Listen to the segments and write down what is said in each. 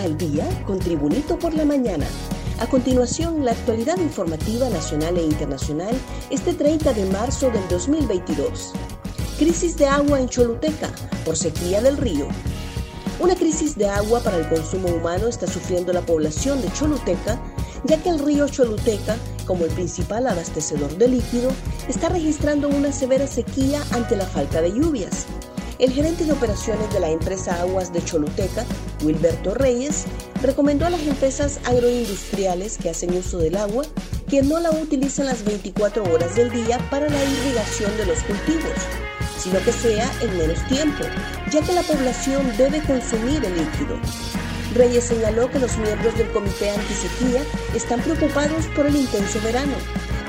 al día con Tribunito por la mañana. A continuación, la actualidad informativa nacional e internacional este 30 de marzo del 2022. Crisis de agua en Choluteca por sequía del río. Una crisis de agua para el consumo humano está sufriendo la población de Choluteca, ya que el río Choluteca, como el principal abastecedor de líquido, está registrando una severa sequía ante la falta de lluvias. El gerente de operaciones de la empresa Aguas de Choluteca, Wilberto Reyes, recomendó a las empresas agroindustriales que hacen uso del agua que no la utilicen las 24 horas del día para la irrigación de los cultivos, sino que sea en menos tiempo, ya que la población debe consumir el líquido. Reyes señaló que los miembros del Comité Antisequía están preocupados por el intenso verano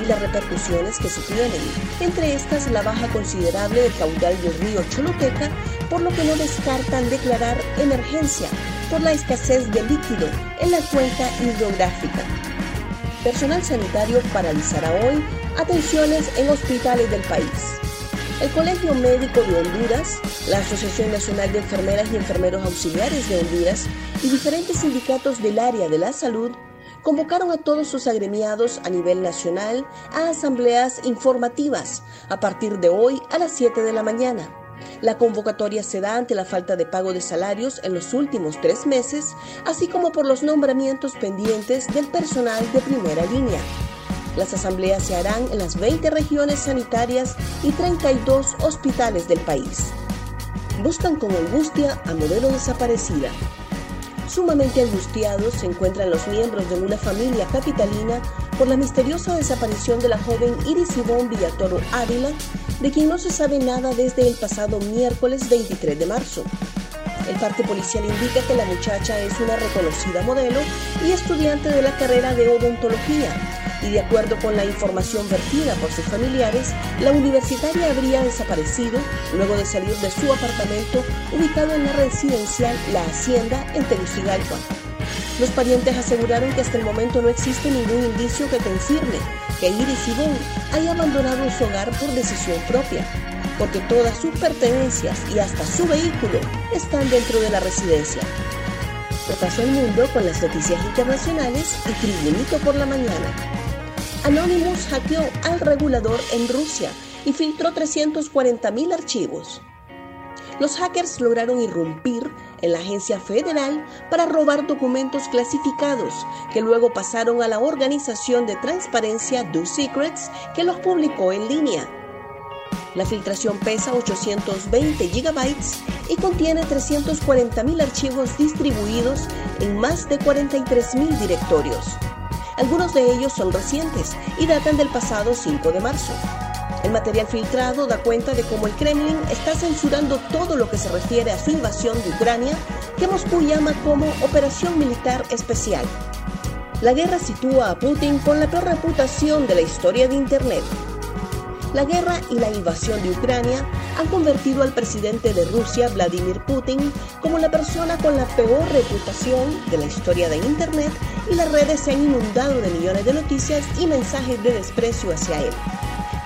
y las repercusiones que se tienen, entre estas la baja considerable del caudal del río Choluteca, por lo que no descartan declarar emergencia por la escasez de líquido en la cuenca hidrográfica. Personal sanitario paralizará hoy atenciones en hospitales del país. El Colegio Médico de Honduras, la Asociación Nacional de Enfermeras y Enfermeros Auxiliares de Honduras y diferentes sindicatos del área de la salud convocaron a todos sus agremiados a nivel nacional a asambleas informativas a partir de hoy a las 7 de la mañana. La convocatoria se da ante la falta de pago de salarios en los últimos tres meses, así como por los nombramientos pendientes del personal de primera línea. Las asambleas se harán en las 20 regiones sanitarias y 32 hospitales del país. Buscan con angustia a modelo desaparecida. Sumamente angustiados se encuentran los miembros de una familia capitalina por la misteriosa desaparición de la joven Iris Ivonne Villatoro Ávila, de quien no se sabe nada desde el pasado miércoles 23 de marzo. El parte policial indica que la muchacha es una reconocida modelo y estudiante de la carrera de odontología y de acuerdo con la información vertida por sus familiares, la universitaria habría desaparecido luego de salir de su apartamento ubicado en la residencial La Hacienda en Tegucigalpa. Los parientes aseguraron que hasta el momento no existe ningún indicio que confirme que Iris Ivonne haya abandonado su hogar por decisión propia, porque todas sus pertenencias y hasta su vehículo están dentro de la residencia. Repasó el mundo con las noticias internacionales y Tribunito por la mañana. Anonymous hackeó al regulador en Rusia y filtró 340.000 archivos. Los hackers lograron irrumpir en la agencia federal para robar documentos clasificados que luego pasaron a la organización de transparencia Do Secrets que los publicó en línea. La filtración pesa 820 gigabytes y contiene 340.000 archivos distribuidos en más de 43.000 directorios. Algunos de ellos son recientes y datan del pasado 5 de marzo. El material filtrado da cuenta de cómo el Kremlin está censurando todo lo que se refiere a su invasión de Ucrania, que Moscú llama como Operación Militar Especial. La guerra sitúa a Putin con la peor reputación de la historia de Internet. La guerra y la invasión de Ucrania han convertido al presidente de Rusia, Vladimir Putin, como la persona con la peor reputación de la historia de Internet y las redes se han inundado de millones de noticias y mensajes de desprecio hacia él.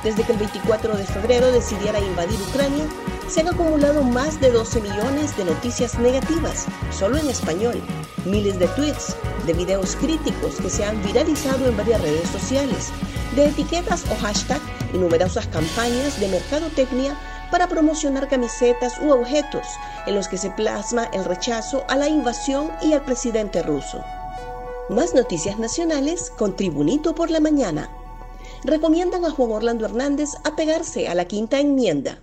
Desde que el 24 de febrero decidiera invadir Ucrania, se han acumulado más de 12 millones de noticias negativas, solo en español, miles de tweets, de videos críticos que se han viralizado en varias redes sociales, de etiquetas o hashtags y numerosas campañas de mercadotecnia para promocionar camisetas u objetos en los que se plasma el rechazo a la invasión y al presidente ruso. Más noticias nacionales con Tribunito por la Mañana. Recomiendan a Juan Orlando Hernández apegarse a la quinta enmienda.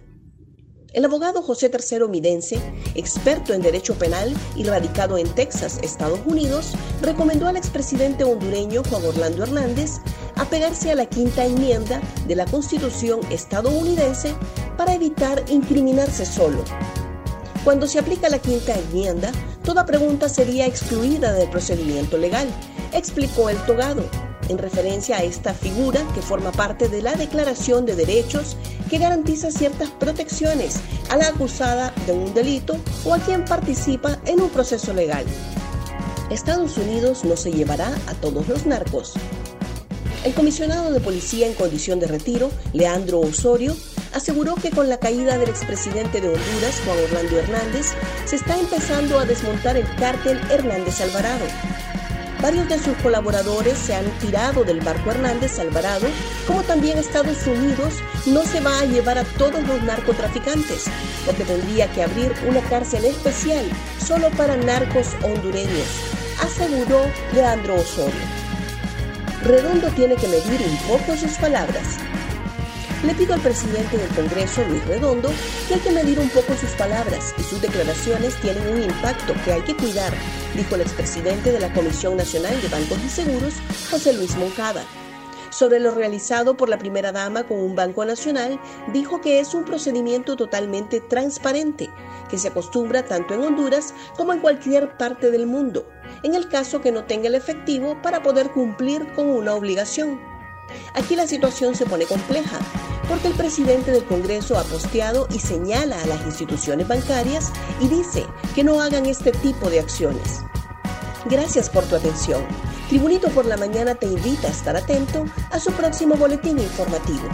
El abogado José III Midense, experto en derecho penal y radicado en Texas, Estados Unidos, recomendó al expresidente hondureño Juan Orlando Hernández apegarse a la quinta enmienda de la Constitución estadounidense para evitar incriminarse solo. Cuando se aplica la quinta enmienda, toda pregunta sería excluida del procedimiento legal, explicó el togado, en referencia a esta figura que forma parte de la Declaración de Derechos que garantiza ciertas protecciones a la acusada de un delito o a quien participa en un proceso legal. Estados Unidos no se llevará a todos los narcos. El comisionado de policía en condición de retiro, Leandro Osorio, aseguró que con la caída del expresidente de Honduras, Juan Orlando Hernández, se está empezando a desmontar el cártel Hernández Alvarado. Varios de sus colaboradores se han tirado del barco Hernández Alvarado, como también Estados Unidos no se va a llevar a todos los narcotraficantes, porque tendría que abrir una cárcel especial solo para narcos hondureños, aseguró Leandro Osorio. Redondo tiene que medir un poco sus palabras. Le pido al presidente del Congreso, Luis Redondo, que hay que medir un poco sus palabras y sus declaraciones tienen un impacto que hay que cuidar, dijo el expresidente de la Comisión Nacional de Bancos y Seguros, José Luis Moncada. Sobre lo realizado por la primera dama con un banco nacional, dijo que es un procedimiento totalmente transparente, que se acostumbra tanto en Honduras como en cualquier parte del mundo, en el caso que no tenga el efectivo para poder cumplir con una obligación. Aquí la situación se pone compleja, porque el presidente del Congreso ha posteado y señala a las instituciones bancarias y dice que no hagan este tipo de acciones. Gracias por tu atención. Tribunito por la Mañana te invita a estar atento a su próximo boletín informativo.